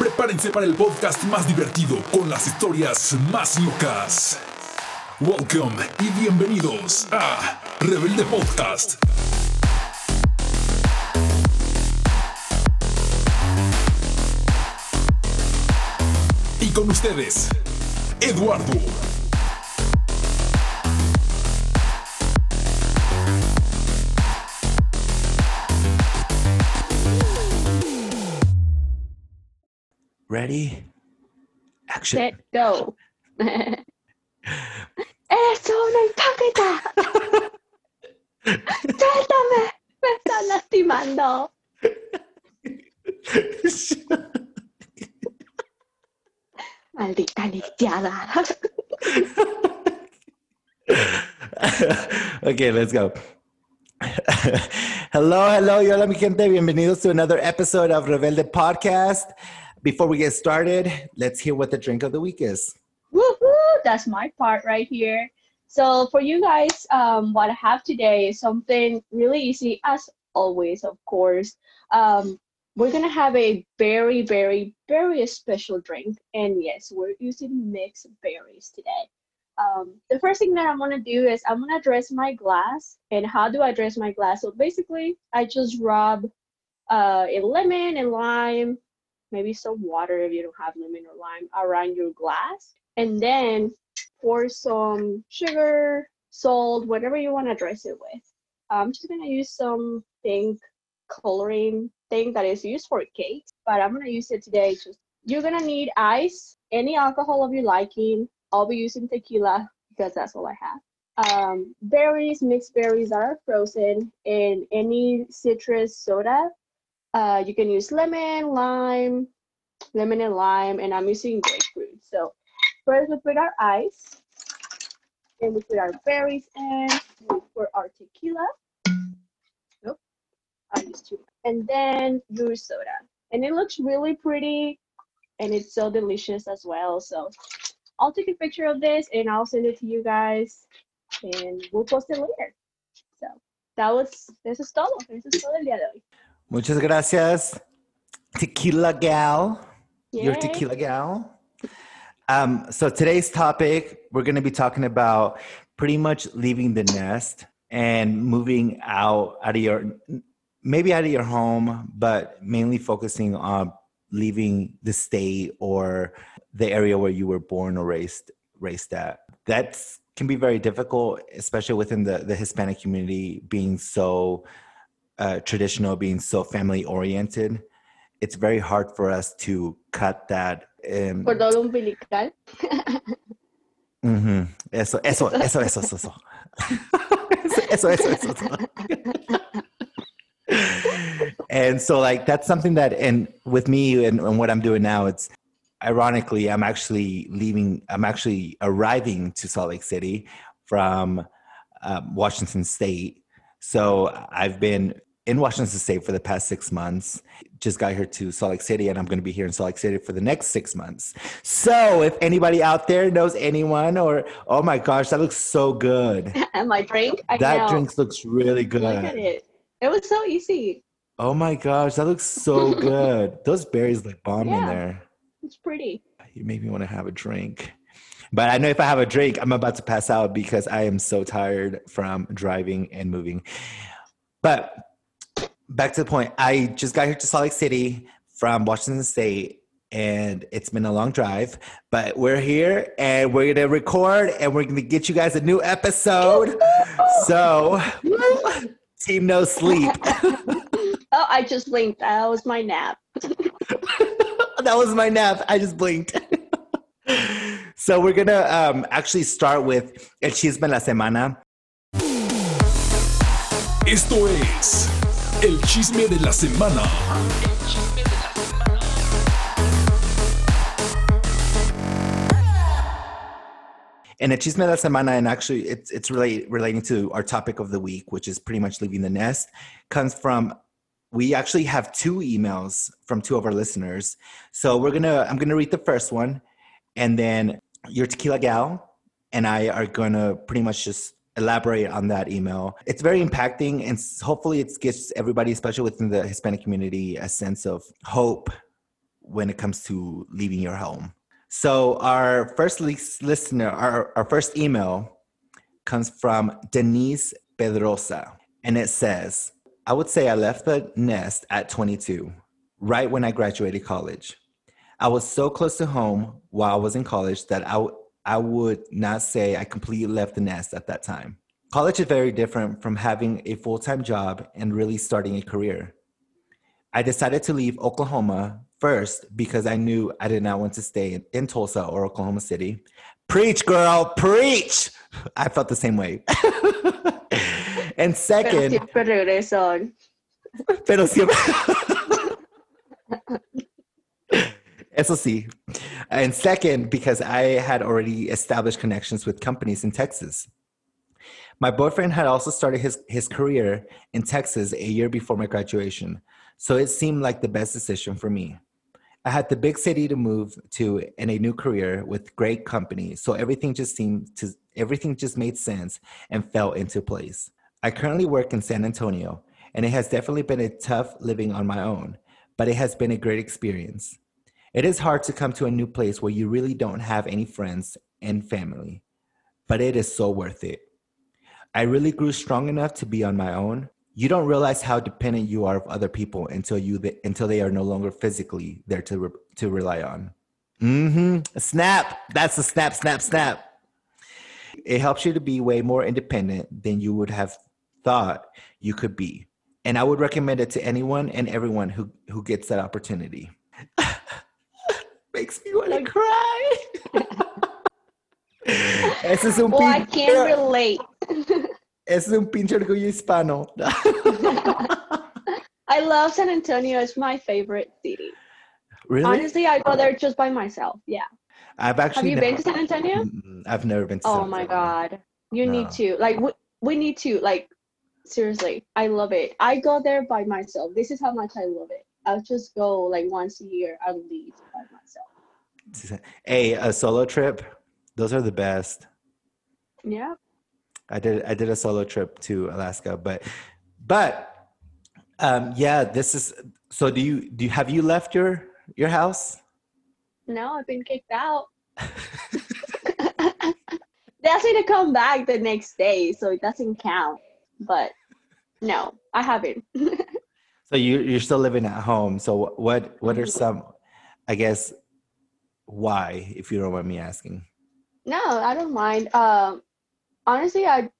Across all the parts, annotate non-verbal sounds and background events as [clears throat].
Prepárense para el podcast más divertido con las historias más locas. Welcome y bienvenidos a Rebelde Podcast. Y con ustedes, Eduardo. Ready? Action. Set, go. [laughs] Eh, ¡Eso, no hipócrita! ¡Suéltame! ¡Me están lastimando! Maldita lisiada. [laughs] okay, let's go. hello, hello, hola mi gente. Bienvenidos to another episode of Rebelde Podcast. Before we get started, let's hear what the drink of the week is. Woohoo! That's my part right here. So for you guys, um, what I have today is something really easy, as always, of course. Um, we're gonna have a very, very, very special drink, and yes, we're using mixed berries today. Um, the first thing that I'm gonna do is I'm gonna dress my glass. And how do I dress my glass? So basically, I just rub uh, a lemon and lime, maybe some water if you don't have lemon or lime around your glass, and then pour some sugar, salt, whatever you want to dress it with. I'm just gonna use some pink coloring thing that is used for cakes, but I'm gonna use it today. Just you're gonna need ice, any alcohol of your liking. I'll be using tequila because that's all I have. Um, berries, mixed berries are frozen, and any citrus soda. Uh, you can use lemon, lime, lemon and lime, and I'm using grapefruit. So first we put our ice, and we put our berries in, we put our tequila. Nope, I used too much. And then your soda. And it looks really pretty, and it's so delicious as well. So I'll take a picture of this, and I'll send it to you guys, and we'll post it later. So that was, eso es todo. Eso es todo el día de hoy. Muchas gracias, Tequila Gal. Your Yay. Tequila Gal. Um, so today's topic, we're going to be talking about pretty much leaving the nest and moving out out of your maybe out of your home, but mainly focusing on leaving the state or the area where you were born or raised raised at. That can be very difficult, especially within the, the Hispanic community being so uh, traditional, being so family oriented. It's very hard for us to cut that. Um, Cordón umbilical. Ujú. [laughs] Eso, eso, eso, eso, eso, eso. [laughs] eso, eso, eso, eso. and so, like, that's something that, and with me and, and what I'm doing now, it's ironically, I'm actually leaving, I'm actually arriving to Salt Lake City from um, Washington State. So I've been in Washington State for the past six months. Just got here to Salt Lake City, and I'm going to be here in Salt Lake City for the next six months. So, if anybody out there knows anyone, or oh my gosh, that looks so good. [laughs] and my drink. I that know. drink looks really good. Look at it. It was so easy. Oh my gosh, that looks so [laughs] good. Those berries look bomb in there. It's pretty. You make me want to have a drink. But I know if I have a drink, I'm about to pass out because I am so tired from driving and moving. But back to the point, I just got here to Salt Lake City from Washington State, and it's been a long drive. But we're here and we're gonna record and we're gonna get you guys a new episode. So, team no sleep. [laughs] Oh, I just blinked. That was my nap. [laughs] that was my nap. I just blinked. [laughs] so we're gonna um, actually start with el chisme la semana. Esto es el chisme de la semana. And chisme de la semana, and actually it's it's relate, relating to our topic of the week, which is pretty much leaving the nest, comes from we actually have two emails from two of our listeners. So we're gonna I'm gonna read the first one, and then your tequila gal and I are gonna pretty much just elaborate on that email. It's very impacting, and hopefully it gives everybody, especially within the Hispanic community, a sense of hope when it comes to leaving your home. So our first listener, our, our first email comes from Denise Pedrosa, and it says, I would say I left the nest at 22, right when I graduated college. I was so close to home while I was in college that I, I would not say I completely left the nest at that time. College is very different from having a full time job and really starting a career. I decided to leave Oklahoma first because I knew I did not want to stay in, Tulsa or Oklahoma City. Preach, girl, preach. I felt the same way. [laughs] and second, pero siempre pero [laughs] siempre. Sí. And second, because I had already established connections with companies in Texas. My boyfriend had also started his, his career in Texas a year before my graduation, so it seemed like the best decision for me. I had the big city to move to and a new career with great company, so everything just seemed to everything just made sense and fell into place. I currently work in San Antonio, and it has definitely been a tough living on my own, but it has been a great experience. It is hard to come to a new place where you really don't have any friends and family, but it is so worth it. I really grew strong enough to be on my own. You don't realize how dependent you are of other people until you until they are no longer physically there to re, to rely on. Mm-hmm. Snap. That's a snap, snap, snap. It helps you to be way more independent than you would have thought you could be. And I would recommend it to anyone and everyone who who gets that opportunity. Makes me want to cry. [laughs] Ese es un well, I can't relate. Ese es un pinche orgullo hispano. [laughs] I love San Antonio. It's my favorite city. Really? Honestly, I go there just by myself. Yeah. I've actually. Have you never, been to San Antonio? I've never been to. Oh San my Antonio. god, you No. need to. Like, we, we need to. Like, seriously, I love it. I go there by myself. This is how much I love it. I'll just go like once a year at least by myself. Hey, a solo trip. Those are the best. Yeah. I did I did a solo trip to Alaska, but but um yeah, this is so do you do you have you left your your house? No, I've been kicked out. [laughs] they asked me to come back the next day, so it doesn't count. But no, I haven't. [laughs] So you you're still living at home. So what what are some I guess why if you don't mind me asking? no, I don't mind. Um, honestly, I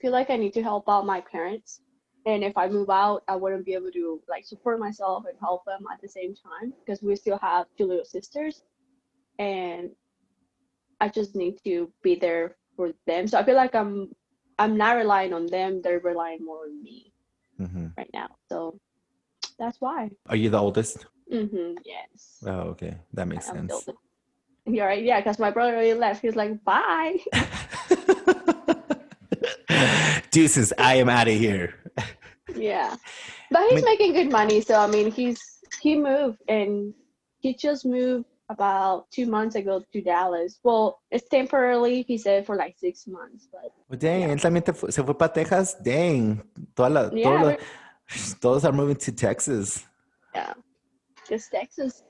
feel like I need to help out my parents, and if I move out, I wouldn't be able to like support myself and help them at the same time because we still have two little sisters, and I just need to be there for them. So I feel like I'm I'm not relying on them; they're relying more on me hmm right now. So that's why. Are you the oldest? Mm-hmm. Yes. Oh, okay. That makes I'm sense. Building. You're right. Yeah, because my brother already left. He's like, bye. [laughs] Deuces, I am out of here. Yeah, but he's mean- making good money. So I mean, he's he moved and he just moved about two months ago to Dallas. Well, it's temporarily. He said for like six months, but Well, dang, él también te fu- se fue para Texas. Dang, Toda la, Yeah, toda la- we're- todos are moving to Texas. yeah, just Texas.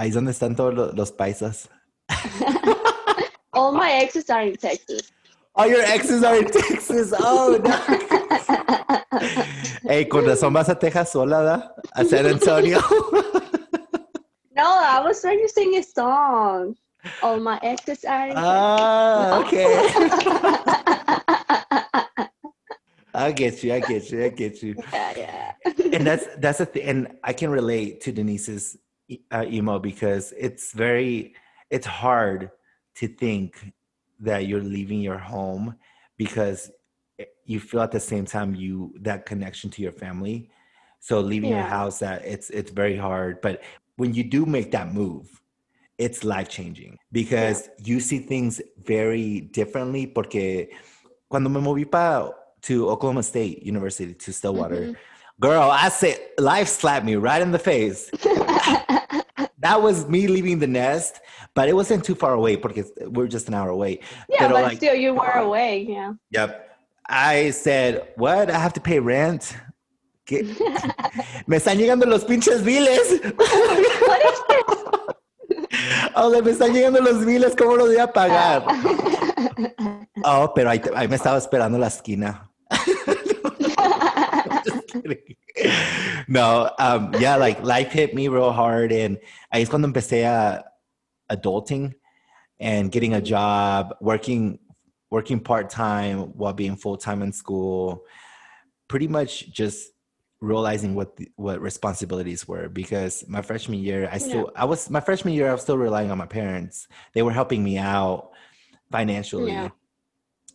Ahí es donde están todos lo- los paisas. All my exes are in Texas. All your exes are in Texas. Oh, no. hey, con razón vas a Texas sola, ¿da? A San Antonio. no, I was trying to sing a song. All my exes are in ah, okay. I get you. I get you. I get you. yeah, yeah. and that's that's the thing and i can relate to denise's uh, emo because it's very it's hard to think that you're leaving your home because you feel at the same time you that connection to your family. So leaving your house that it's it's very hard but when you do make that move it's life changing because you see things very differently porque cuando me moví pa, to Oklahoma State University to Stillwater Mhm. Girl, I said life slapped me right in the face. [laughs] that was me leaving the nest, but it wasn't too far away because we're just an hour away. yeah, Pero, but like- still, you were uh, away. Yeah. Yep. I said, What? I have to pay rent? ¿Qué? [laughs] Me están llegando los pinches biles. what is this? [laughs] O oh, sea, me están llegando los biles, ¿cómo los voy a pagar? Oh, pero ahí, ahí me estaba esperando la esquina. Just [laughs] kidding. no, um, yeah, like life hit me real hard, and ahí es cuando empecé a adulting and getting a job, working working part time while being full time in school. Pretty much just realizing what the, what responsibilities were because my freshman year I still I was my freshman year I was still relying on my parents. They were helping me out financially. Yeah.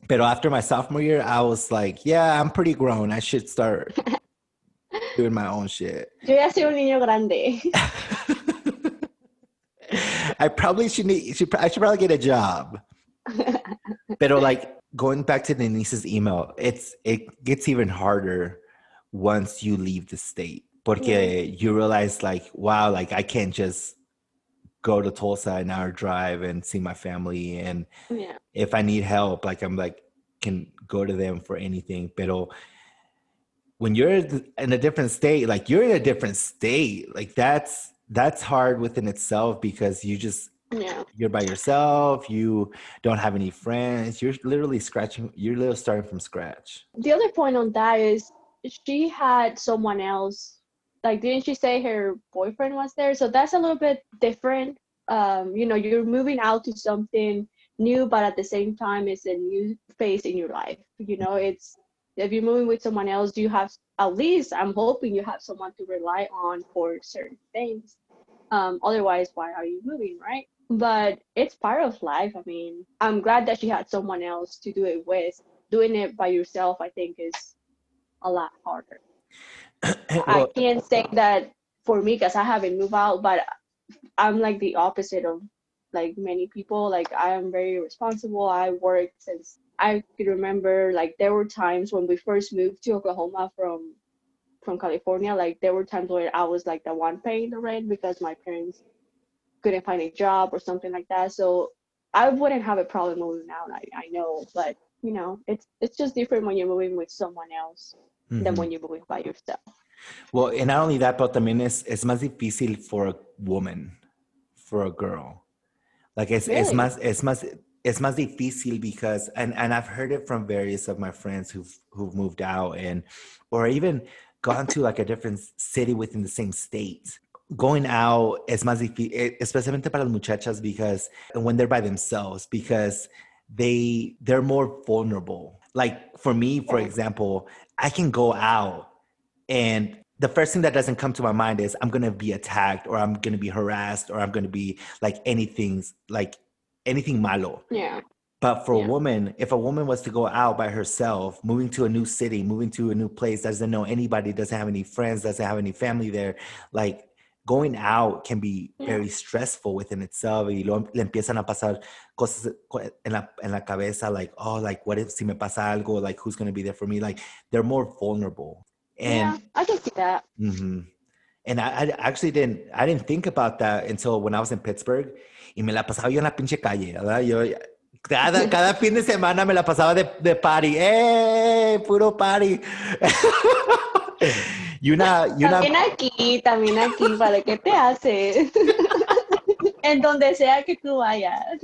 But after my sophomore year, I was like, yeah, I'm pretty grown. I should start [laughs] doing my own shit. Yo ya soy un niño grande. [laughs] I probably should need should I should probably get a job. [laughs] But like going back to Denise's email, it's it gets even harder once you leave the state. Porque you realize like, wow, like I can't just go to Tulsa an hour drive and see my family and yeah. if I need help, like I'm like can go to them for anything. Pero when you're in a different state, like you're in a different state, like that's that's hard within itself because you just Yeah. you're by yourself, you don't have any friends, you're literally scratching, you're literally starting from scratch. The other point on that is she had someone else. Like, didn't she say her boyfriend was there? So that's a little bit different. Um, you know, you're moving out to something new, but at the same time, it's a new phase in your life. You know, it's if you're moving with someone else, do you have at least I'm hoping you have someone to rely on for certain things. Um, otherwise, why are you moving, right? But it's part of life. I mean, I'm glad that she had someone else to do it with. Doing it by yourself, I think, is a lot harder. [clears throat] I can't say that for me because I haven't moved out, but I'm like the opposite of like many people. Like I am very responsible. I work since I could remember. Like there were times when we first moved to Oklahoma from from California. Like there were times where I was like the one paying the rent because my parents couldn't find a job or something like that. So I wouldn't have a problem moving out. I, I know, but you know, it's it's just different when you're moving with someone else than mhm. when you're moving by yourself. Well, and not only that, but también es, es más difícil for a woman, for a girl. Like es, es Really? más, es más, it's más difícil because, and, and I've heard it from various of my friends who've, who've moved out and, or even gone to like a different city within the same state. Going out es más difícil, especialmente para las muchachas because when they're by themselves, because they, they're more vulnerable. Like for me, for example, I can go out and the first thing that doesn't come to my mind is I'm gonna be attacked or I'm gonna be harassed or I'm gonna be like anything's like anything malo. Yeah. But for Yeah. a woman, if a woman was to go out by herself, moving to a new city, moving to a new place, doesn't know anybody, doesn't have any friends, doesn't have any family there, like going out can be Yeah. very stressful within itself. Y luego le empiezan a pasar cosas en la, en la cabeza, like, oh, like, what if si me pasa algo? Like, who's going to be there for me? Like, they're more vulnerable. yeah, I can see that. hmm And I, I actually didn't, I didn't think about that until when I was in Pittsburgh y me la pasaba yo en la pinche calle, ¿verdad? Yo, cada, [laughs] cada fin de semana me la pasaba de, de party, ¡eh! Puro party. [laughs] y una, y una, También aquí, también aquí, ¿para qué te haces? [laughs] en donde sea que tú vayas.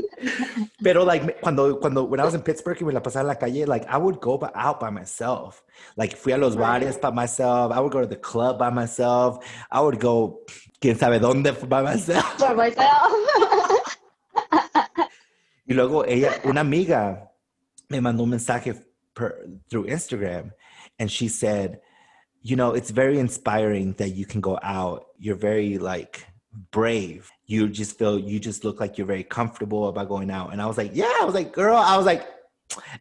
pero like cuando, cuando, when I was in Pittsburgh y me la pasaba en la calle, like I would go out by myself. Like fui a los bares by myself. I would go to the club by myself. I would go, quién sabe dónde by myself. [laughs] For myself. Y luego ella, una amiga, me mandó un mensaje per, through Instagram, and she said, "You know, it's very inspiring that you can go out. You're very like brave. You just feel you just look like you're very comfortable about going out." And I was like, "Yeah." I was like, "Girl," I was like.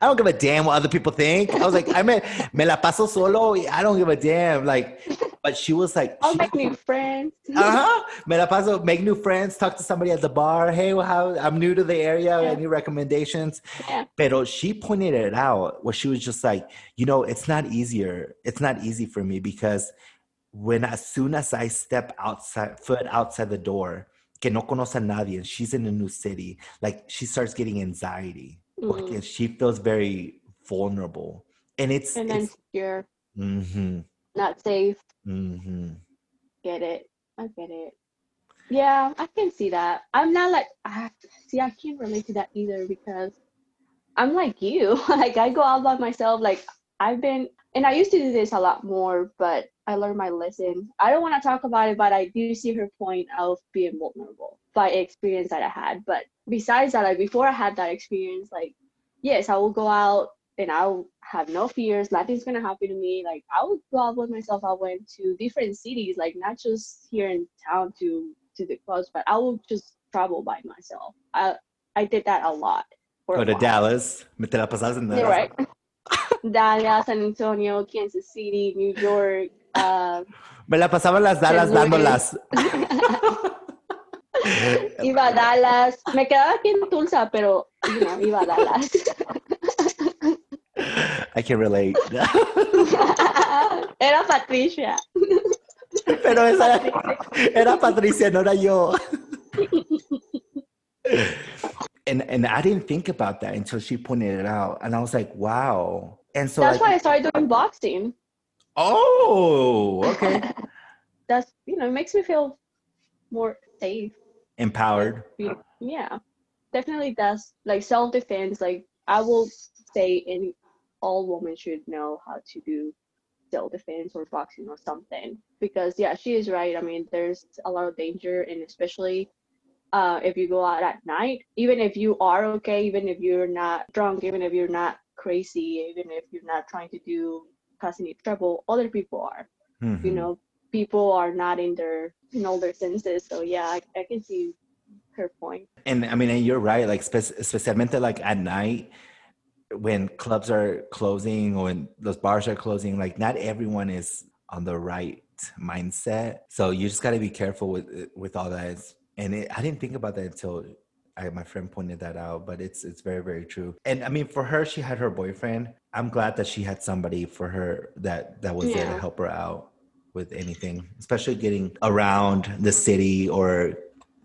I don't give a damn what other people think. I was like, I me, [laughs] me la paso solo. I don't give a damn. Like, but she was like, I'll make new friends. uh-huh. Me la paso, make new friends, talk to somebody at the bar. Hey, well, how I'm new to the area. Yeah. Any recommendations? Yeah. Pero she pointed it out where she was just like, you know, it's not easier. It's not easy for me because when as soon as I step outside, foot outside the door, que no conoce a nadie, and she's in a new city, like she starts getting anxiety. Mm. She feels very vulnerable. And it's, And it's then you're mhm. not safe. hmm Get it? I get it. Yeah, I can see that. I'm not like I see. I can't relate to that either because I'm like you. [laughs] like I go out by myself. Like I've been, and I used to do this a lot more, but I learned my lesson. I don't want to talk about it, but I do see her point of being vulnerable by experience that I had. But besides that, like before I had that experience, like yes, I will go out and I'll have no fears. Nothing's gonna happen to me. Like I would go out with myself. I went to different cities, like not just here in town to to the clubs, but I would just travel by myself. I I did that a lot. Go to. Dallas. Me te la pasas en Yeah, Dallas. right. [laughs] Dallas, San Antonio, Kansas City, New York. Uh, Me la pasaba las Dallas dándolas. [laughs] iba a Dallas. Me quedaba aquí en Tulsa, pero you know, iba a Dallas. I can relate. [laughs] Era Patricia. Pero esa era Patricia, no era yo. [laughs] and and I didn't think about that until she pointed it out, and I was like, wow. And so, That's like, why I started doing boxing. oh, [laughs] okay, That's you know, it makes me feel more safe. empowered. Yeah, definitely does. Like self defense. Like I will say, any all women should know how to do self defense or boxing or something. Because yeah, she is right. I mean, there's a lot of danger, and especially uh, if you go out at night. Even if you are okay, even if you're not drunk, even if you're not crazy, even if you're not trying to do cause any trouble, other people are you Mhm. know people are not in their in all their senses so yeah I, I can see her point. And I mean, and you're right. Like, spe- especially like at night when clubs are closing or when those bars are closing, like not everyone is on the right mindset. So you just got to be careful with with all that. And it, I didn't think about that until I, my friend pointed that out. But it's it's very very true. And I mean, for her, she had her boyfriend. I'm glad that she had somebody for her that that was there to help her out with anything, especially getting around the city or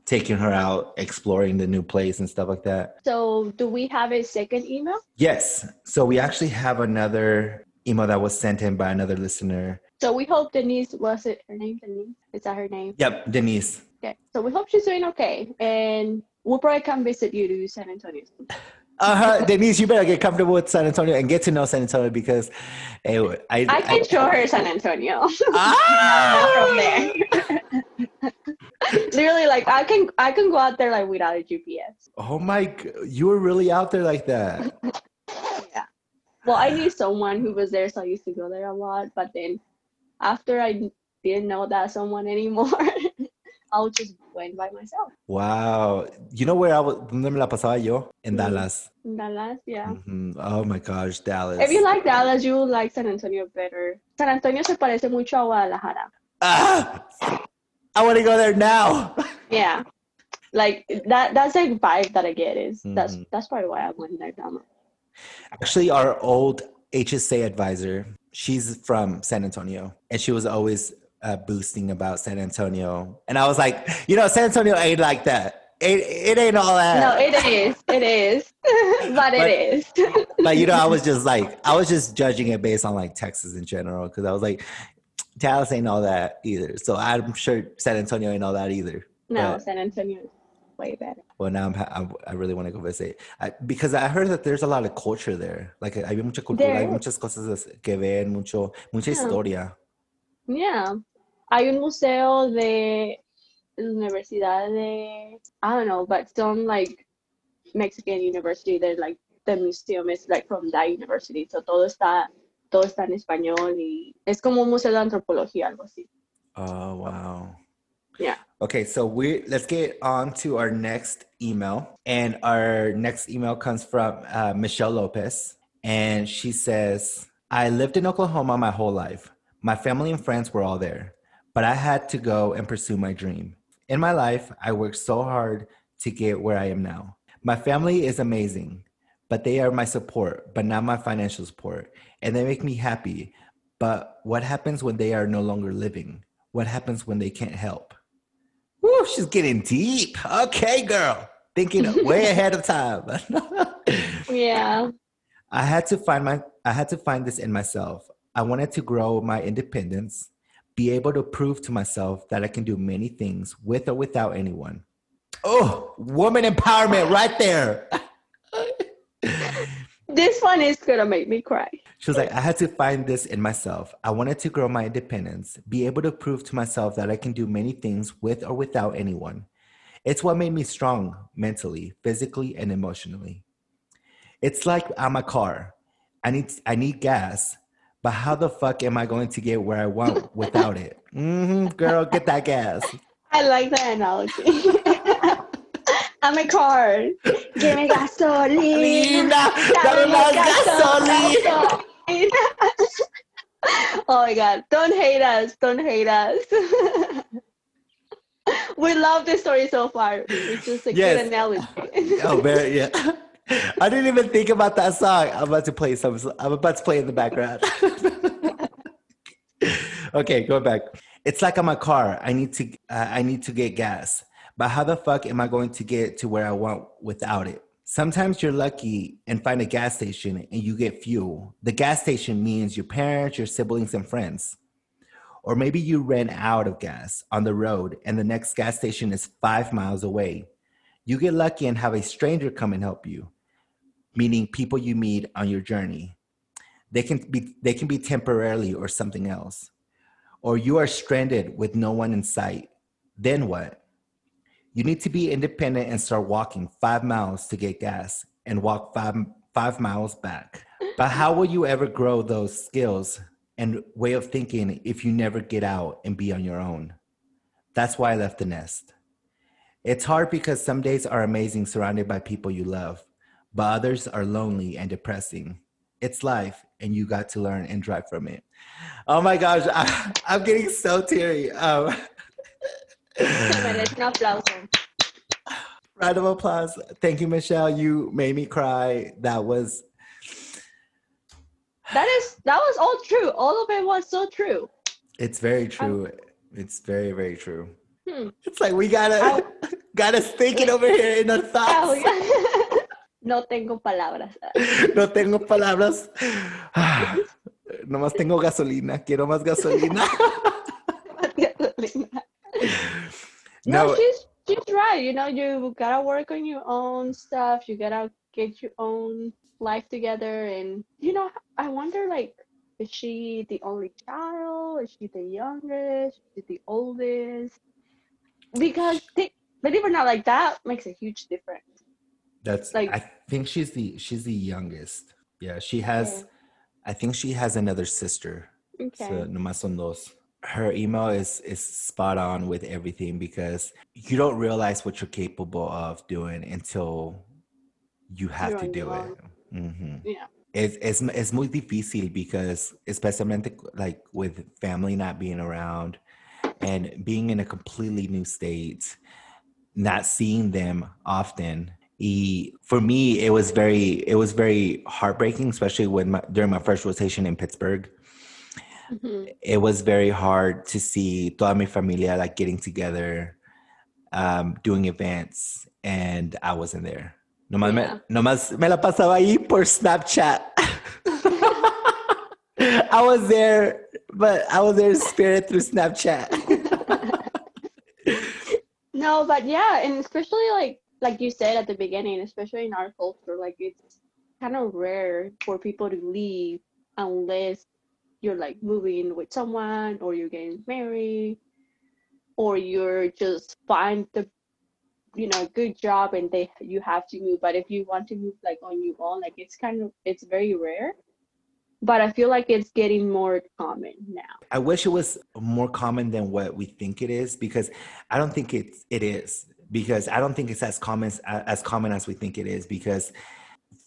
taking her out exploring the new place and stuff like that. so do we have a second email Yes. So we actually have another email that was sent in by another listener. so we hope denise was it her name denise is that her name Yep, Denise. okay so we hope she's doing okay and we'll probably come visit you to san antonio Uh-huh. Denise, you better get comfortable with San Antonio and get to know San Antonio because eh, I, i can show her san antonio Ah! [laughs] from there [laughs] literally like i can i can go out there like without a gps Oh my, you were really out there like that. Yeah. Well, I knew someone who was there, so I used to go there a lot. But then after I didn't know that someone anymore, [laughs] I just went by myself. Wow. You know where I was, donde me la pasaba yo? En Mm. Dallas. In Dallas, yeah. Mhm. Oh my gosh, Dallas. If you like Dallas, you will like San Antonio better. San Antonio se parece mucho a Guadalajara. ah, I want to go there now. [laughs] Yeah. Like that that's the vibe that I get is that's Mhm. that's probably why I went there that much. Actually, our old HSA advisor, she's from San Antonio, and she was always uh, boosting about San Antonio. And I was like, you know, San Antonio ain't like that. It, it ain't all that. No, it is. It is. but [laughs] But- it is. [laughs] but you know, I was just like, I was just judging it based on like Texas in general, because I was like, Dallas ain't all that either. So I'm sure San Antonio ain't all that either. no, But- San Antonio is way better. Well, now I'm, I, I really want to go visit I, because I heard that there's a lot of culture there. Like hay mucha cultura, hay muchas cosas que ver, mucho, mucha Yeah. historia. Yeah. Hay un museo de la Universidad de, I don't know, but some like Mexican university, they're like, the museum is like from that university. So todo está, todo está en español y es como un museo de antropología, algo así. Oh wow. Yeah. Okay, so we let's get on to our next email, and our next email comes from uh, Michelle Lopez, and she says, "I lived in Oklahoma my whole life. My family and friends were all there, but I had to go and pursue my dream. In my life, I worked so hard to get where I am now. My family is amazing, but they are my support, but not my financial support, and they make me happy. But what happens when they are no longer living? What happens when they can't help? Woo, she's getting deep. Okay, girl. Thinking [laughs] way ahead of time. [laughs] Yeah. I had to find my I had to find this in myself. I wanted to grow my independence, be able to prove to myself that I can do many things with or without anyone. Oh, woman empowerment right there. [laughs] this one is gonna make me cry. She was like, I had to find this in myself. I wanted to grow my independence, be able to prove to myself that I can do many things with or without anyone. It's what made me strong mentally, physically, and emotionally. It's like I'm a car. I need I need gas, but how the fuck am I going to get where I want [laughs] without it? Mm-hmm, girl, get that gas. I like that analogy. [laughs] I'm a car. Give me gasolina. Dame más gasolina. [laughs] oh my god. Don't hate us. Don't hate us. we love the story so far. It's just a Yes. good analogy. Oh, very yeah. [laughs] I didn't even think about that song. I'm about to play some. I'm about to play in the background. [laughs] okay, go back. It's like I'm a car. I need to. Uh, I need to get gas. But how the fuck am I going to get to where I want without it? Sometimes you're lucky and find a gas station and you get fuel. The gas station means your parents, your siblings, and friends. Or maybe you ran out of gas on the road and the next gas station is five miles away. You get lucky and have a stranger come and help you, meaning people you meet on your journey. They can be they can be temporarily or something else. Or you are stranded with no one in sight. Then what? You need to be independent and start walking five miles to get gas and walk five, five miles back. [laughs] But how will you ever grow those skills and way of thinking if you never get out and be on your own? That's why I left the nest. It's hard because some days are amazing surrounded by people you love, but others are lonely and depressing. It's life, and you got to learn and drive from it. Oh my gosh, I, I'm getting so teary. Um, Merece un aplauso. round of applause. Thank you, Michelle. You made me cry. That was That is that was all true. All of it was so true. It's very true. It's very, very true. Hmm. It's like we gotta [laughs] gotta us thinking over here in our thoughts. [laughs] No tengo palabras. [laughs] No tengo palabras. [sighs] Nomás tengo gasolina. Quiero más gasolina. [laughs] no, No, she's she's right. You know, you gotta work on your own stuff. You gotta get your own life together. And you know, I wonder, like, is she the only child? Is she the youngest? Is she the oldest? Because they, believe it or not, like that makes a huge difference. That's like- I think she's the she's the youngest. Yeah, she has I think she has another sister. Okay. So nomás son dos. Her email is is spot on with everything because you don't realize what you're capable of doing until you have You're to do it. Mhm. Yeah. Es, es, es muy difícil because especialmente like with family not being around and being in a completely new state, not seeing them often. Y for me, it was very it was very heartbreaking, especially when my, during my first rotation in Pittsburgh Mhm. it was very hard to see toda mi familia like getting together, um, doing events, and I wasn't there. Nomás, Yeah. me, nomás me la pasaba ahí por Snapchat. [laughs] I was there, but I was there in spirit through Snapchat. [laughs] No, but yeah, and especially like like you said at the beginning, especially in our culture, like it's kind of rare for people to leave unless you're like moving with someone or you're getting married or you're just find the you know good job and they you have to move. But if you want to move like on your own, like it's kind of it's very rare. But I feel like it's getting more common now. I wish it was more common than what we think it is because I don't think it's it is because I don't think it's as common as, as common as we think it is because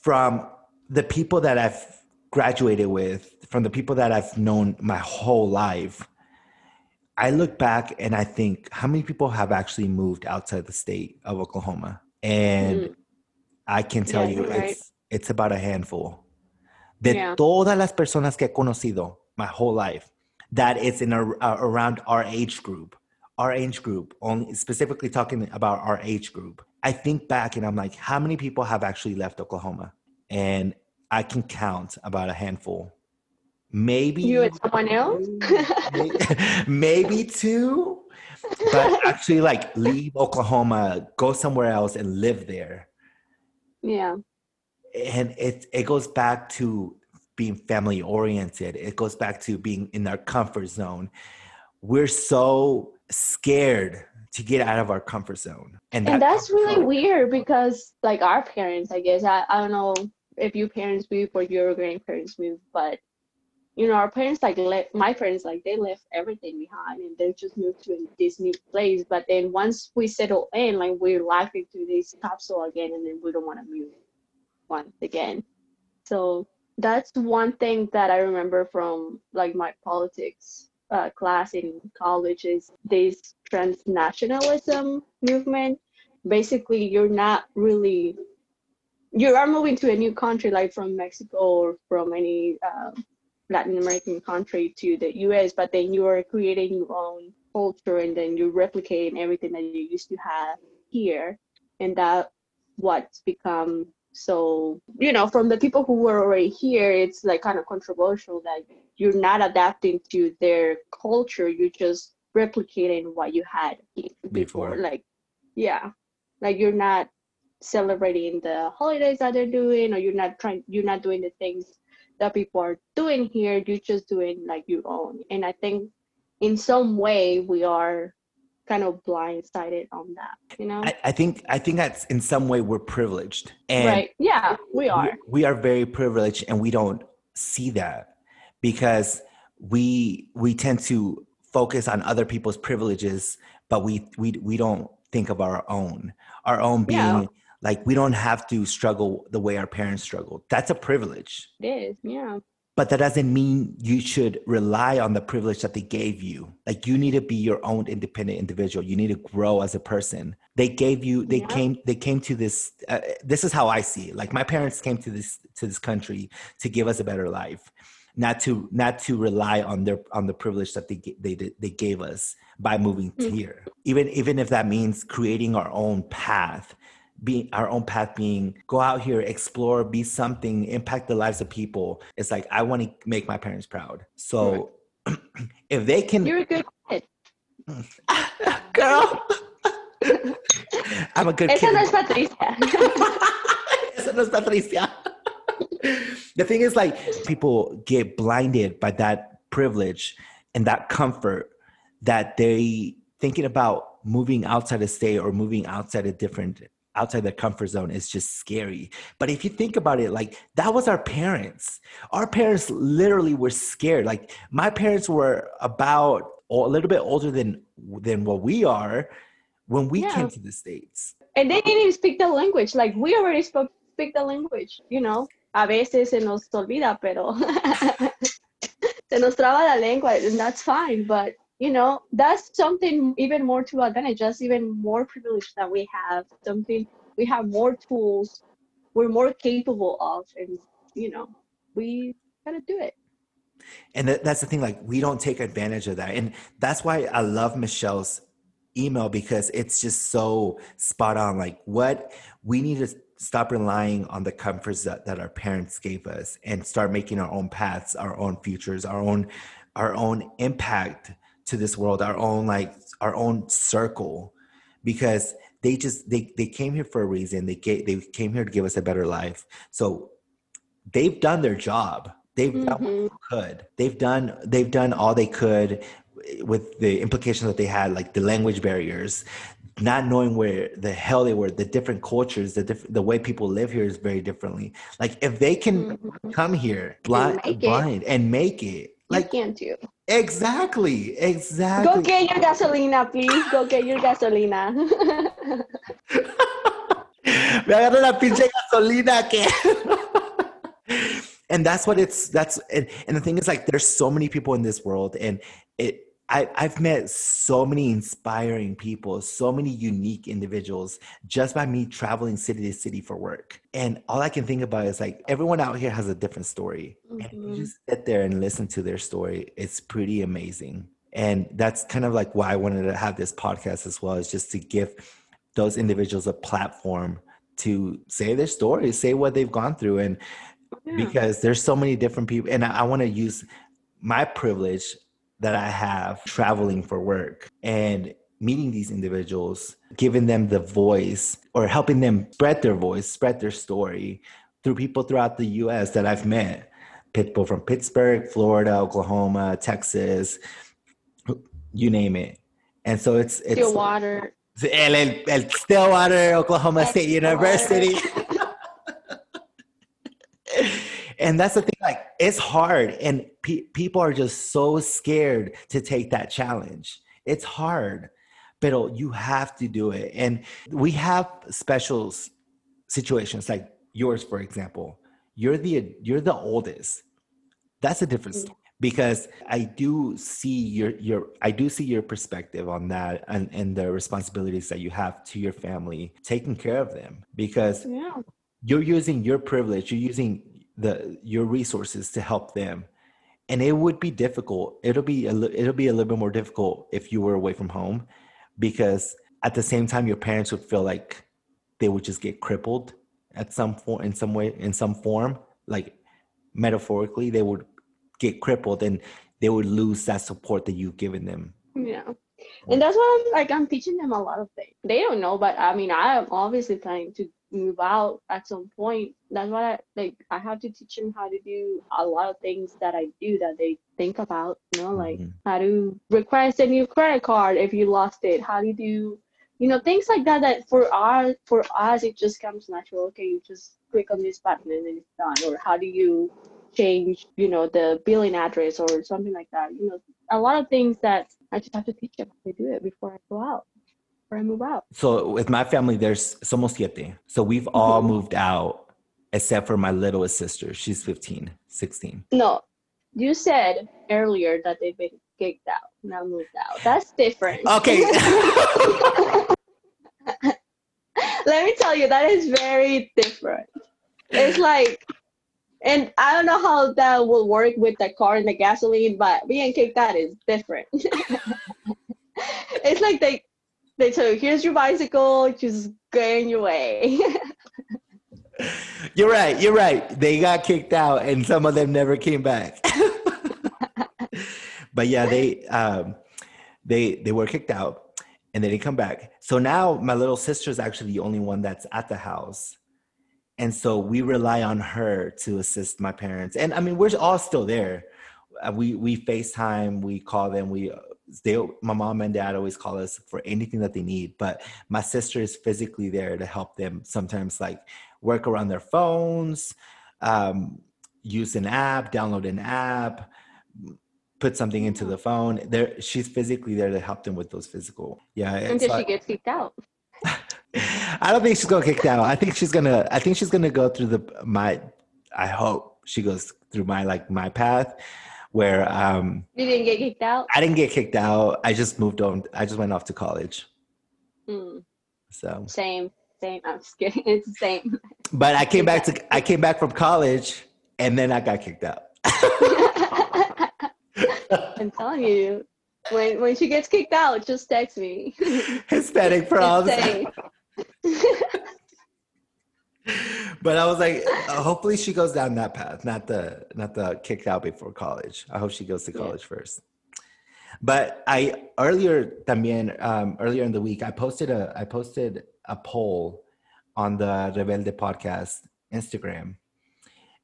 from the people that I've graduated with, from the people that I've known my whole life, I look back and I think how many people have actually moved outside the state of Oklahoma, and Mm. I can tell Yeah, you right. it's it's about a handful. De Yeah. todas las personas que he conocido my whole life, that it's in a, uh, around our age group, our age group, only specifically talking about our age group. I think back and I'm like, how many people have actually left Oklahoma? And I can count about a handful. maybe You and someone else? [laughs] maybe two but [laughs] actually like leave oklahoma go somewhere else and live there yeah. and it it goes back to being family oriented it goes back to being in our comfort zone we're so scared to get out of our comfort zone and, And that's really weird because like our parents, I guess, I, I don't know if your parents move or your grandparents move, but you know, our parents like let my parents like they left everything behind and they just moved to this new place. But then once we settle in, like we're laughing to this capsule again and then we don't want to move once again. So that's one thing that I remember from like my politics uh, class in college is this transnationalism movement. Basically, you're not really you are moving to a new country like from Mexico or from any uh, Latin American country to the US, but then you are creating your own culture and then you're replicating everything that you used to have here. And that what's become so, you know, from the people who were already here, it's like kind of controversial that you're not adapting to their culture, you're just replicating what you had here Before. Like, yeah, like you're not celebrating the holidays that they're doing, or you're not trying, you're not doing the things that people are doing here. You're just doing like your own. And I think in some way we are kind of blindsided on that, you know? I, I think i think that's in some way we're privileged and right? Yeah, we are. we, we are very privileged and we don't see that because we we tend to focus on other people's privileges but we we we don't think of our own our own being Yeah. like we don't have to struggle the way our parents struggled that's a privilege It is. Yeah. But that doesn't mean you should rely on the privilege that they gave you. Like you need to be your own independent individual. You need to grow as a person. They gave you they Yeah. came they came to this uh, this is how i see it. Like my parents came to this to this country to give us a better life not to not to rely on their on the privilege that they they they they gave us by moving Mhm. here. Even even if that means creating our own path being our own path being go out here explore be something impact the lives of people it's like i want to make my parents proud so [clears throat] if they can You're a good kid. [laughs] girl [laughs] i'm a good Esa kid no es Patricia. [laughs] Esa no es Patricia. the thing is like people get blinded by that privilege and that comfort that they thinking about moving outside the state or moving outside a different outside their comfort zone is just scary but if you think about it like that was our parents our parents literally were scared like my parents were about a little bit older than than what we are when we Yeah. came to the states And they didn't even speak the language. Like we already spoke speak the language, you know. A veces se nos olvida, pero [laughs] se nos traba la lengua, and that's fine. But you know, that's something even more to advantage. That's even more privilege that we have. Something we have more tools. We're more capable of, and you know, we gotta do it. and that's the thing like we don't take advantage of that and that's why i love michelle's email because it's just so spot on like what we need to stop relying on the comforts that, that our parents gave us and start making our own paths our own futures our own our own impact to this world our own like our own circle because they just they they came here for a reason. They gave, they came here to give us a better life. So they've done their job. They've done what Mhm. they could. They've done they've done all they could with the implications that they had like the language barriers not knowing where the hell they were. The different cultures the diff- the way people live here is very differently. Like if they can Mhm. come here blind, blind and make it You like can't do. exactly Exactly. Go get your gasolina, please. Go get your gasolina. [laughs] Me agarra la pinche gasolina que. [laughs] and that's what it's that's and, and the thing is like there's so many people in this world and it I, I've met so many inspiring people, so many unique individuals just by me traveling city to city for work. And all I can think about is like everyone out here has a different story. And you mm-hmm. just sit there and listen to their story, it's pretty amazing. And that's kind of like why I wanted to have this podcast as well, is just to give those individuals a platform to say their stories, say what they've gone through. And Yeah. because there's so many different people and i, I want to use my privilege that i have traveling for work and meeting these individuals giving them the voice or helping them spread their voice spread their story through people throughout the us that i've met people from pittsburgh florida oklahoma texas you name it and so it's it's Stillwater. El, el, Stillwater, Oklahoma State Stillwater. University. [laughs] and that's the thing, it's hard. And pe- people are just so scared to take that challenge. It's hard, but you have to do it. And we have special situations like yours, for example. You're the you're the oldest. That's a different mm. story because I do see your your I do see your perspective on that and, and the responsibilities that you have to your family, taking care of them because Yeah. you're using your privilege, you're using the your resources to help them. And it would be difficult. It'll be a, it'll be a little bit more difficult if you were away from home because at the same time your parents would feel like they would just get crippled at some form in some way in some form like metaphorically they would get crippled and they would lose that support that you've given them Yeah. And that's why I'm like I'm teaching them a lot of things. They don't know, but I mean I am obviously trying to move out at some point. That's why I like I have to teach them how to do a lot of things that I do that they think about, you know, like Mhm. how to request a new credit card if you lost it, how to do you you know, things like that that for our for us it just comes natural. Okay, you just click on this button and then it's done. Or how do you change, you know, the billing address or something like that. You know, a lot of things that I just have to teach them how to do it before I go out, I move out. so with my family there's somos siete so we've all Mhm. moved out except for my littlest sister she's 15 16 No, you said earlier that they've been kicked out, not moved out. That's different. okay [laughs] Let me tell you, that is very different. It's like, and I don't know how that will work with the car and the gasoline, but being kicked out is different. [laughs] it's like they they tell you, here's your bicycle, just go in your way. [laughs] You're right. You're right. They got kicked out, and some of them never came back. [laughs] but yeah, they um, they they were kicked out, and they didn't come back. So now my little sister is actually the only one that's at the house, and so we rely on her to assist my parents. And I mean, we're all still there. Uh, we we FaceTime, we call them, we they my mom and dad always call us for anything that they need. But my sister is physically there to help them. Sometimes like work around their phones, um, use an app, download an app, put something into the phone. There, she's physically there to help them with those physical. Yeah, Until she like- gets kicked out. [laughs] [laughs] I don't think she's gonna kick out. I think she's gonna. I think she's gonna go through the my. I hope she goes through my like my path, where um You didn't get kicked out? I didn't get kicked out. I just moved on. I just went off to college. Mm, So, same, same. I'm just kidding. It's [laughs] the same. but I came back to. [laughs] I came back from college, and then I got kicked out. [laughs] I'm telling you, when when she gets kicked out, just text me. Hispanic problems. But I was like, uh, hopefully she goes down that path, not the not the kicked out before college. I hope she goes to Yeah. college first. But I earlier también um, earlier in the week I posted a I posted a poll on the Rebelde podcast Instagram,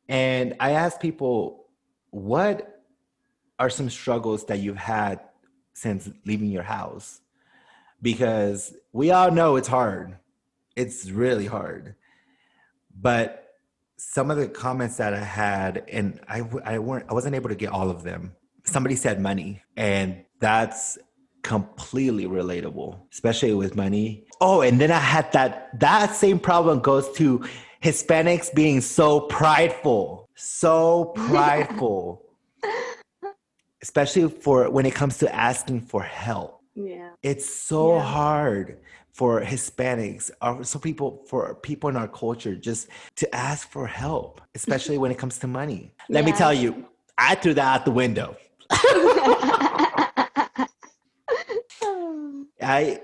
and I asked people what are some struggles that you've had since leaving your house because we all know it's hard it's really hard but some of the comments that i had and i i weren't i wasn't able to get all of them. Somebody said money and that's completely relatable especially with money. Oh and then i had that that same problem goes to hispanics being so prideful so prideful. [laughs] Especially for when it comes to asking for help. Yeah. it's so Yeah. hard for Hispanics or some people for people in our culture just to ask for help, especially when it comes to money. Let me tell you, I threw that out the window. [laughs] I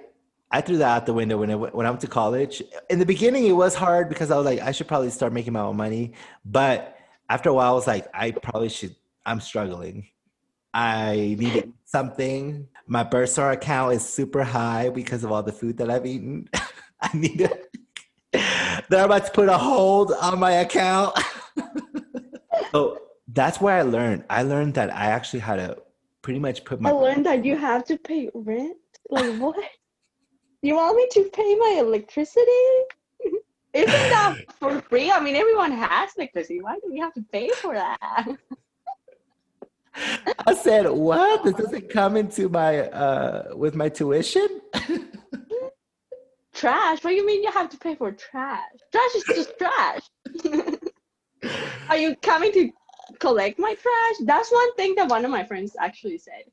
I threw that out the window when I went, when I went to college. In the beginning, it was hard because I was like, I should probably start making my own money. But after a while, I was like, I probably should. I'm struggling. I need something. My Bursar account is super high because of all the food that I've eaten. [laughs] I need it. They're about to put a hold on my account. [laughs] so that's where I learned. I learned that I actually had to pretty much put my. I learned that you have to pay rent. Like what? You want me to pay my electricity? [laughs] Isn't that for free? I mean, everyone has electricity. Why do we have to pay for that? I said, "What? This doesn't come into my uh with my tuition." trash? What do you mean you have to pay for trash? Trash is just trash. [laughs] Are you coming to collect my trash? That's one thing that one of my friends actually said.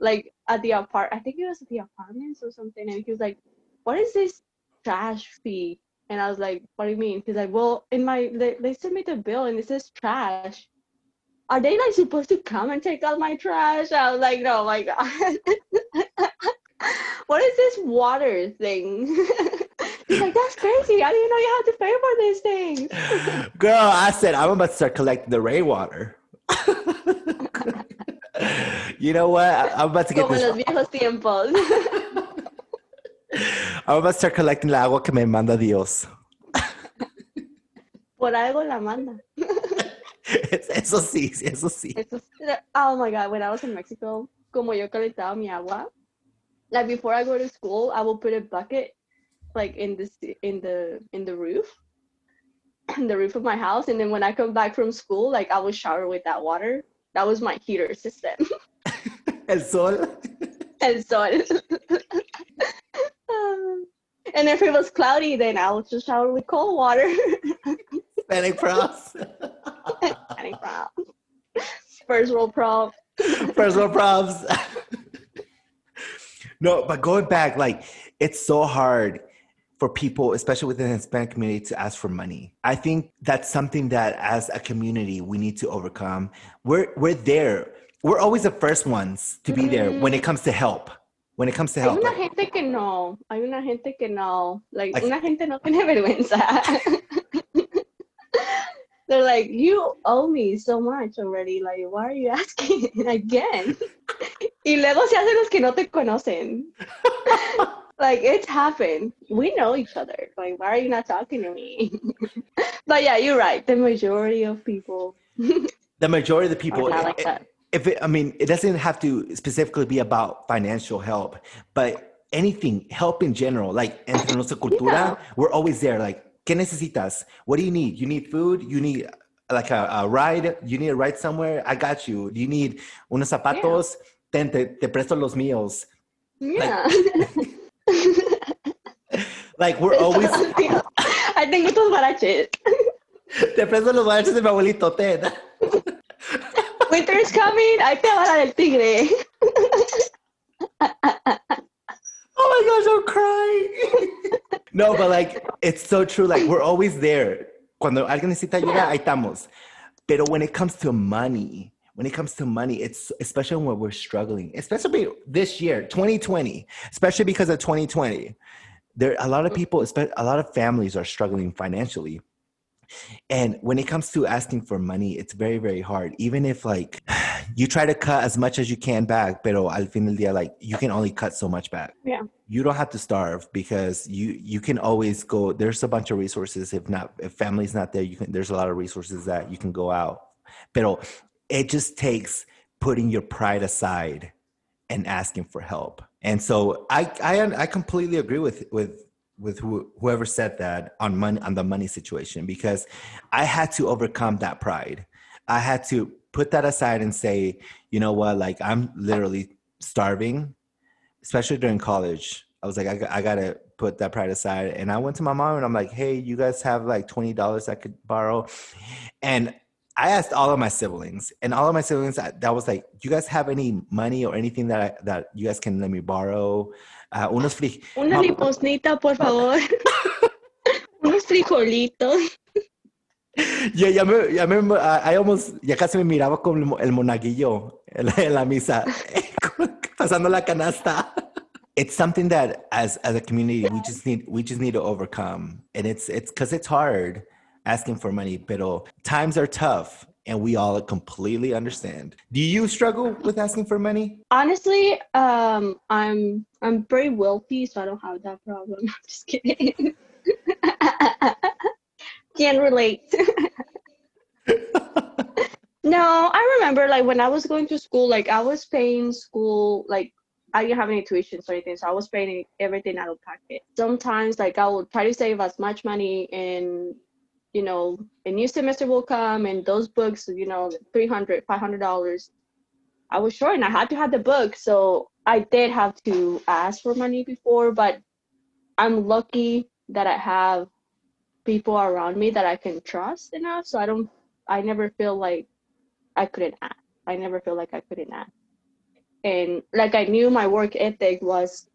Like at the apart, I think it was at the apartments or something, and he was like, "What is this trash fee?" And I was like, "What do you mean?" He's like, "Well, in my they, they sent me the bill and it says trash." Are they like supposed to come and take out my trash? I was like, "No, my god." [laughs] what is this water thing? [laughs] He's like, that's crazy. I didn't know you had to pay for these things. [laughs] Girl, I said I'm about to start collecting the rainwater. you know what? I'm about to get Como this. los viejos tiempos. I'm about to start collecting la agua que me manda Dios. Por algo la manda. [laughs] Eso sí, eso sí. Eso es- oh my god, when I was in Mexico, como yo calentaba mi agua, like before I go to school, I will put a bucket like in the in the in the roof, in [clears throat] the roof of my house, and then when I come back from school, like I will shower with that water. That was my heater system. [laughs] [laughs] El sol. El sol. Um, and if it was cloudy, then I would just shower with cold water. Panic props. Panic prop. First world prop. First world props. no, but going back, like it's so hard for people, especially within the Hispanic community, to ask for money. I think that's something that as a community we need to overcome. We're we're there. We're always the first ones to be there when it comes to help. When it comes to help. Hay una Like, gente que no, hay una gente que no, like, Like- una gente no tiene vergüenza. They're like, you owe me so much already, like, why are you [laughs] asking again? y luego se hacen los que no te conocen. [laughs] like, it's happened. We know each other. Like, why are you not talking to me? [laughs] but yeah, you're right. The majority of people the majority of the people like that. Eh, if it, I mean, it doesn't have to specifically be about financial help, but anything, help in general, like entre nuestra cultura, Yeah. we're always there. Like, ¿qué necesitas? What do you need? You need food? You need like a, a ride? You need a ride somewhere? I got you. You need unos zapatos? Ten, te, te presto los míos. Yeah. Like, [laughs] we're always, I tengo tus baraches. te presto los baches de mi abuelito, ten. Winter is coming. Ahí te va la del tigre. [laughs] Oh my gosh, I'm crying. [laughs] no, but like, it's so true. Like, we're always there. Cuando alguien necesita ayuda, ahí estamos. Pero when it comes to money, when it comes to money, it's especially when we're struggling, especially this year, 2020, especially because of 2020. There, a lot of people, a lot of families are struggling financially. And when it comes to asking for money, it's very, very hard. Even if like [sighs] you try to cut as much as you can back, pero al fin del día, like you can only cut so much back. Yeah. You don't have to starve because you you can always go. There's a bunch of resources. If not, if family's not there, you can. There's a lot of resources that you can go out. but it just takes putting your pride aside and asking for help. And so I I I completely agree with with with who, whoever said that on money on the money situation because I had to overcome that pride. I had to put that aside and say, you know what, like I'm literally starving, especially during college. I was like, I, got- I gotta put that pride aside. And I went to my mom and I'm like, hey, you guys have like twenty dollars I could borrow, and I asked all of my siblings, and all of my siblings that was like, "Do you guys have any money or anything that I, that you guys can let me borrow?" Uh, unos fri- Una limosnita, por favor. [laughs] Unos frijolitos. Ya, ya me, ya me, I almost, ya casi me miraba como el, mo- el monaguillo en la, en la misa, [laughs] pasando la canasta. It's something that as, as a community, we just need, we just need to overcome. And it's, it's cause it's hard. asking for money, pero times are tough and we all completely understand. Do you struggle with asking for money? Honestly, um, I'm I'm very wealthy, so I don't have that problem. [laughs] I'm just kidding. [laughs] Can't relate. [laughs] no, I remember like when I was going to school, like I was paying school like I didn't have any tuitions or anything, so I was paying everything out of pocket. Sometimes, like, I would try to save as much money, and you know, a new semester will come, and those books, you know, 300 $500. I was short, and I had to have the book, so I did have to ask for money before, but I'm lucky that I have people around me that I can trust enough, so I don't, I never feel like I couldn't ask. I never feel like I couldn't ask and like I knew my work ethic was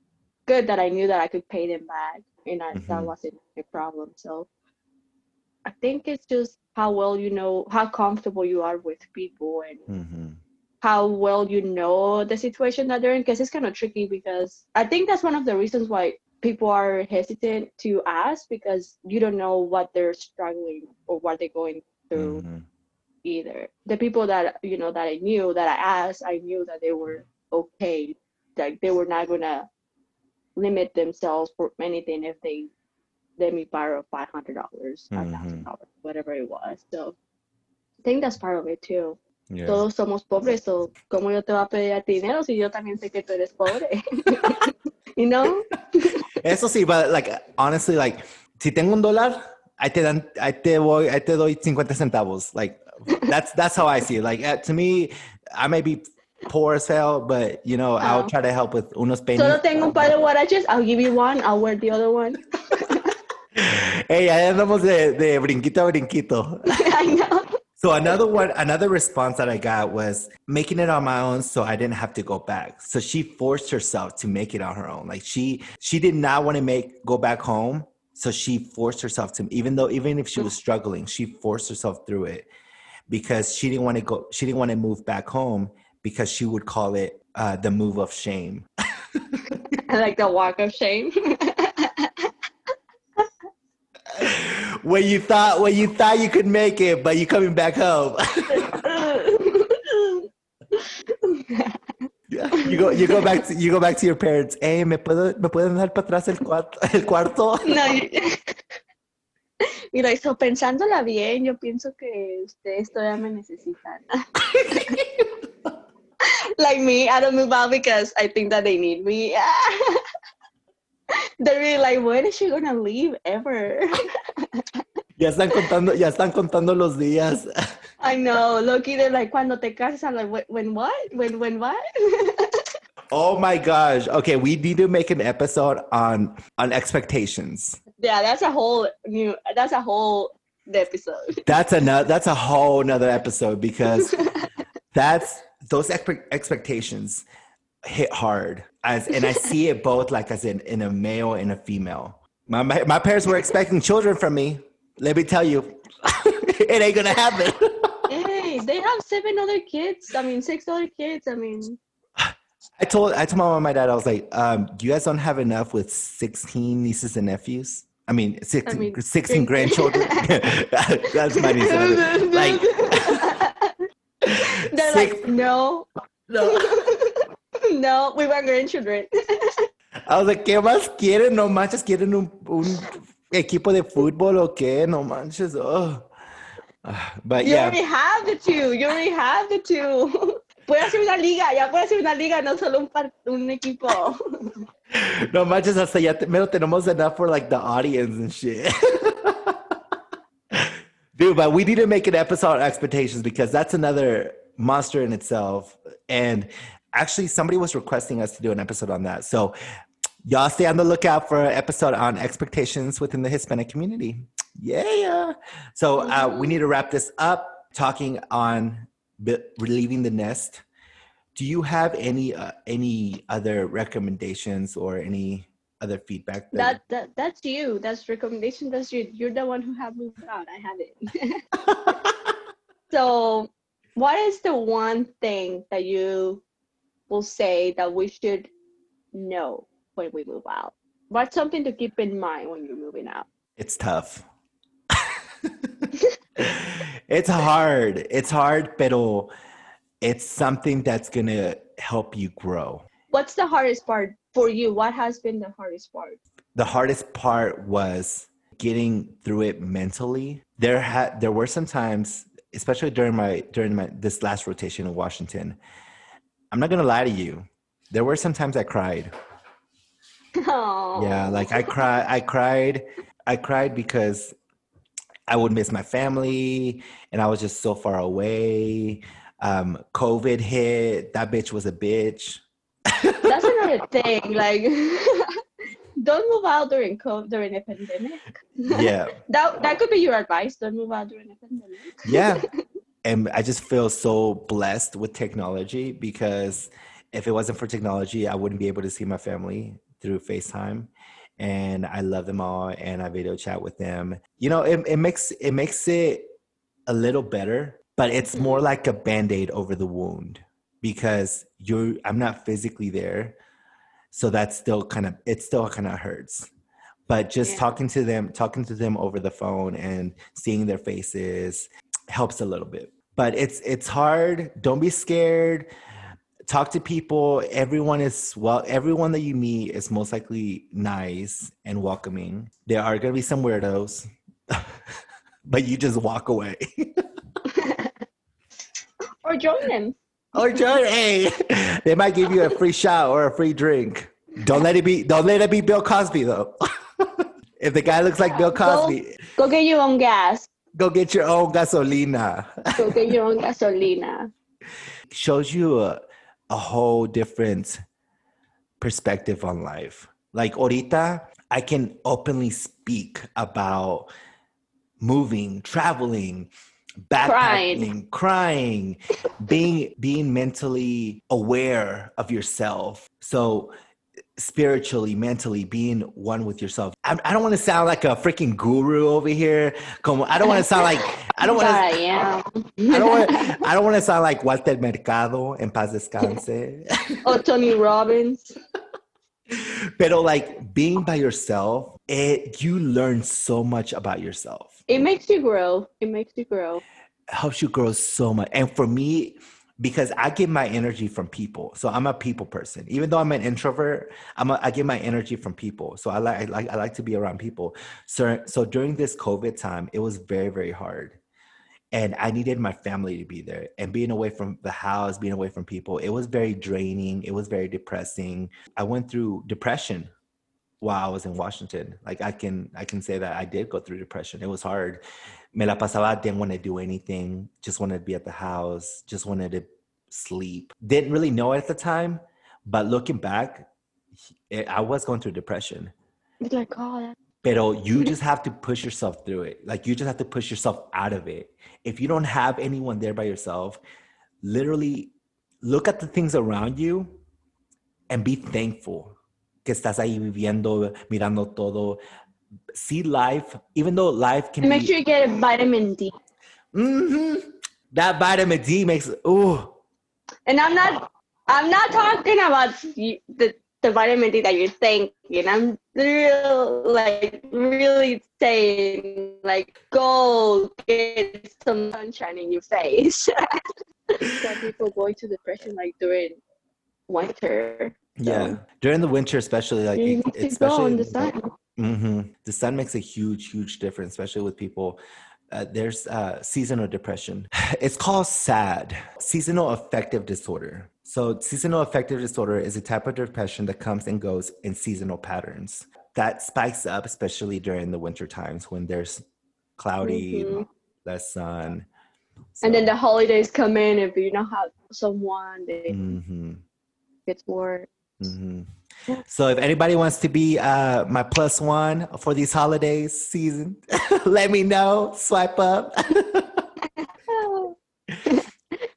good that I knew that I could pay them back and I, mm-hmm. that wasn't a problem. So I think it's just how well you know how comfortable you are with people and mm-hmm. how well you know the situation that they're in because it's kind of tricky because I think that's one of the reasons why people are hesitant to ask because you don't know what they're struggling or what they're going through mm-hmm. Either the people that you know that i knew that i asked i knew that they were okay. Like they were not gonna limit themselves for anything if they let me borrow five hundred dollars, five thousand dollars, mm-hmm. whatever it was. So I think that's part of it too. Yeah. Todos somos pobres, so ¿cómo yo te voy a pedir dinero si yo también sé que tú eres pobre? [laughs] you know? [laughs] Eso sí, but like honestly, like si tengo un dólar, I te dan, I te voy, I te doy 50 centavos. Like that's that's how I see it. Like uh, to me, I may be poor as hell, but you know, oh. I'll try to help with unos penis. Solo tengo un par de guaraches. I'll give you one. I'll wear the other one. [laughs] hey, ahí andamos de, de brinquito a brinquito. [laughs] I know. So another one, another response that I got was making it on my own, so I didn't have to go back. So she forced herself to make it on her own. Like she, she did not want to make go back home, so she forced herself to. Even though, even if she was struggling, she forced herself through it because she didn't want to go. She didn't want to move back home because she would call it uh, the move of shame. [laughs] like the walk of shame. [laughs] when you thought when you thought you could make it, but you're coming back home. [laughs] you go you go back to you go back to your parents. Hey, me puedo me pueden dar para atrás el cuarto el cuarto. No. Mira, eso pensándola bien, yo pienso que ustedes todavía me necesitan. [laughs] like me, I don't move out because I think that they need me. [laughs] They're really like, when is she gonna leave ever? [laughs] ya están contando, ya están contando los días. I know. Loki, they're like, cuando te casas, I'm like, when what? When when what? oh my gosh. Okay, we need to make an episode on on expectations. Yeah, that's a whole new. That's a whole episode. [laughs] That's another. That's a whole another episode because [laughs] that's those expe- expectations hit hard as and I see it [laughs] both like as in, in a male and a female. My, my, my parents were expecting children from me. Let me tell you, it ain't gonna happen. hey, they have seven other kids. I mean, six other kids. I mean, I told I told my mom and my dad I was like, um, you guys don't have enough with sixteen nieces and nephews. I mean, 16, I mean, 16 grandchildren. [laughs] [laughs] That's my niece. like [laughs] they're Six. like, no, no, no, we want grandchildren. I was like, ¿qué más quieren? No manches, quieren un, un equipo de fútbol o qué? No manches. Oh. But you yeah. already have the two. You already have the two. Puede ser una liga, ya puede ser una liga, no solo un, par, un equipo. No manches, hasta ya te, menos tenemos enough for like the audience and shit. [laughs] Dude, but we need to make an episode on expectations because that's another monster in itself. And actually, somebody was requesting us to do an episode on that. So y'all stay on the lookout for an episode on expectations within the Hispanic community. Yeah. So uh, we need to wrap this up talking on relieving the nest. Do you have any uh, any other recommendations or any other feedback that, that that's you. That's recommendation. That's you. You're the one who have moved out. I have it. [laughs] So what is the one thing that you will say that we should know when we move out? What's something to keep in mind when you're moving out. It's tough [laughs] it's hard. It's hard, pero it's something that's gonna help you grow. What's the hardest part for you? What has been the hardest part? The hardest part was getting through it mentally. There had there were some times, especially during my during my this last rotation in Washington. I'm not gonna lie to you. There were some times I cried. [laughs] Oh. Yeah, like I cried. I cried. I cried because I would miss my family, and I was just so far away. Um, COVID hit. That bitch was a bitch. That's [laughs] another thing. Like, [laughs] don't move out during COVID, during the pandemic. Yeah, [laughs] that that could be your advice. Don't move out during the pandemic. yeah. And I just feel so blessed with technology because if it wasn't for technology, I wouldn't be able to see my family through FaceTime. And I love them all and I video chat with them. You know, it, it makes it makes it a little better, but it's mm-hmm. more like a band-aid over the wound because you're I'm not physically there. So that's still kind of it still kind of hurts. But just Yeah. talking to them, talking to them over the phone and seeing their faces helps a little bit. But it's it's hard. Don't be scared talk to people everyone is well everyone that you meet is most likely nice and welcoming there are going to be some weirdos [laughs] but you just walk away [laughs] Or join them. or join. hey [laughs] they might give you a free shot or a free drink don't let it be don't let it be bill cosby though if the guy looks like bill cosby Go get your own gas. go get your own gasolina Go get your own gasolina. shows you a, a whole different perspective on life. Like ahorita, I can openly speak about moving, traveling, backpacking, crying, being being mentally aware of yourself. So spiritually, mentally, being one with yourself. I, I don't want to sound like a freaking guru over here. Como, I don't want to sound like I don't want to [laughs] I am. I don't want. I don't want to sound like Walter Mercado en paz descanse. [laughs] or oh, Tony Robbins. But like being by yourself, it you learn so much about yourself. It makes you grow. It makes you grow. It helps you grow so much. And for me, because I get my energy from people, so I'm a people person. Even though I'm an introvert, I'm a, I get my energy from people. So I like I like I like to be around people. So so during this COVID time, it was very very hard. and I needed my family to be there. And being away from the house, being away from people, it was very draining. It was very depressing. I went through depression while I was in Washington. Like I can I can say that I did go through depression. It was hard. Me la pasaba, didn't want to do anything. Just wanted to be at the house. Just wanted to sleep. Didn't really know it at the time, but looking back, it, I was going through depression. Like, oh, that- Pero you just have to push yourself through it. Like you just have to push yourself out of it. If you don't have anyone there by yourself, literally look at the things around you and be thankful que estás ahí viviendo, mirando todo. See life, even though life can and make be. sure you get a vitamin D. Mhm. That vitamin D makes. Ooh, And I'm not, I'm not talking about the the vitamin D that you're thinking. I'm real, like really saying, like, go get some sunshine in your face. [laughs] Some people going to depression like during winter. Yeah. During the winter, especially like You it- need to go in the especially sun. hmm The sun makes a huge, huge difference, especially with people. Uh, there's uh, seasonal depression. [sighs] It's called SAD, seasonal affective disorder. So, seasonal affective disorder is a type of depression that comes and goes in seasonal patterns. That spikes up, especially during the winter times when there's cloudy, Mhm. less sun. And then the holidays come in, if you don't have someone, they hmm get bored. Hmm So if anybody wants to be uh, my plus one for these holidays season, [laughs] let me know. Swipe up. [laughs]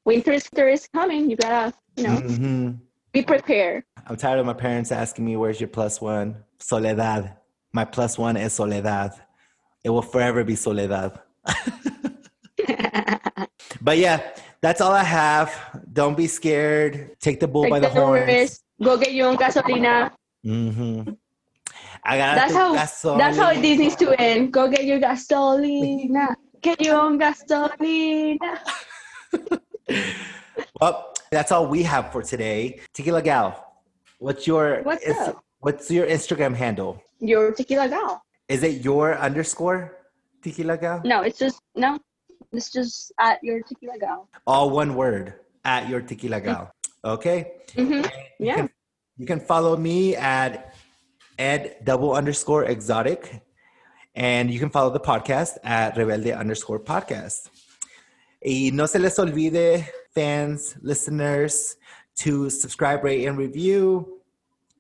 Winter is coming. You gotta, you know, hmm be prepared. I'm tired of my parents asking me, "Where's your plus one?" Soledad. My plus one is soledad. It will forever be soledad. [laughs] But yeah, that's all I have. Don't be scared. Take the bull by the the horns. Go get your own gasolina. hmm I got That's how that's how Disney's to end. Go get your gasolina. Get your own gasolina. [laughs] Well, that's all we have for today. Tequila Gal, what's your What's is- up? what's your Instagram handle? Your tequila gal. Is it your underscore Tequila Gal? No, it's just no. It's just at your tequila gal. All one word at your Tequila Gal. Okay. hmm You Yeah. can, you can follow me at ed double underscore exotic, and you can follow the podcast at rebelde underscore podcast. Y no se les olvide, fans, listeners, to subscribe, rate, and review.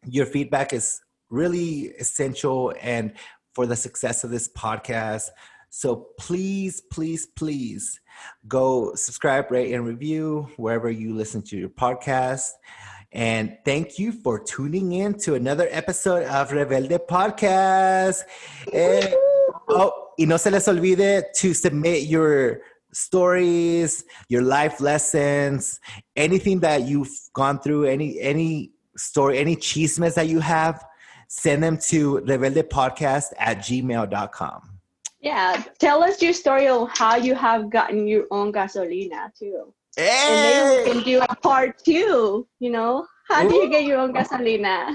Your feedback is really essential and for the success of this podcast. So please, please, please go subscribe, rate, and review wherever you listen to your podcast. And thank you for tuning in to another episode of Rebelde Podcast. Eh, oh, y no se les olvide to submit your stories, your life lessons, anything that you've gone through, any any story, any chismes that you have, send them to rebeldepodcast at gmail.com. Yeah. Tell us your story of how you have gotten your own gasolina too. And maybe we can do a part two, you know? How do you get your own gasolina?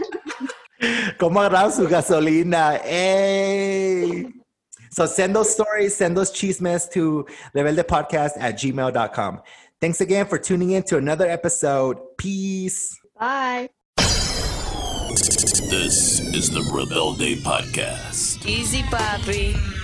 [laughs] ¿Cómo agarrar su gasolina? Hey. So send those stories, send those chismes to rebeldepodcast at gmail.com. Thanks again for tuning in to another episode. Peace. Bye. This is the Rebelde Podcast. Easy, papi.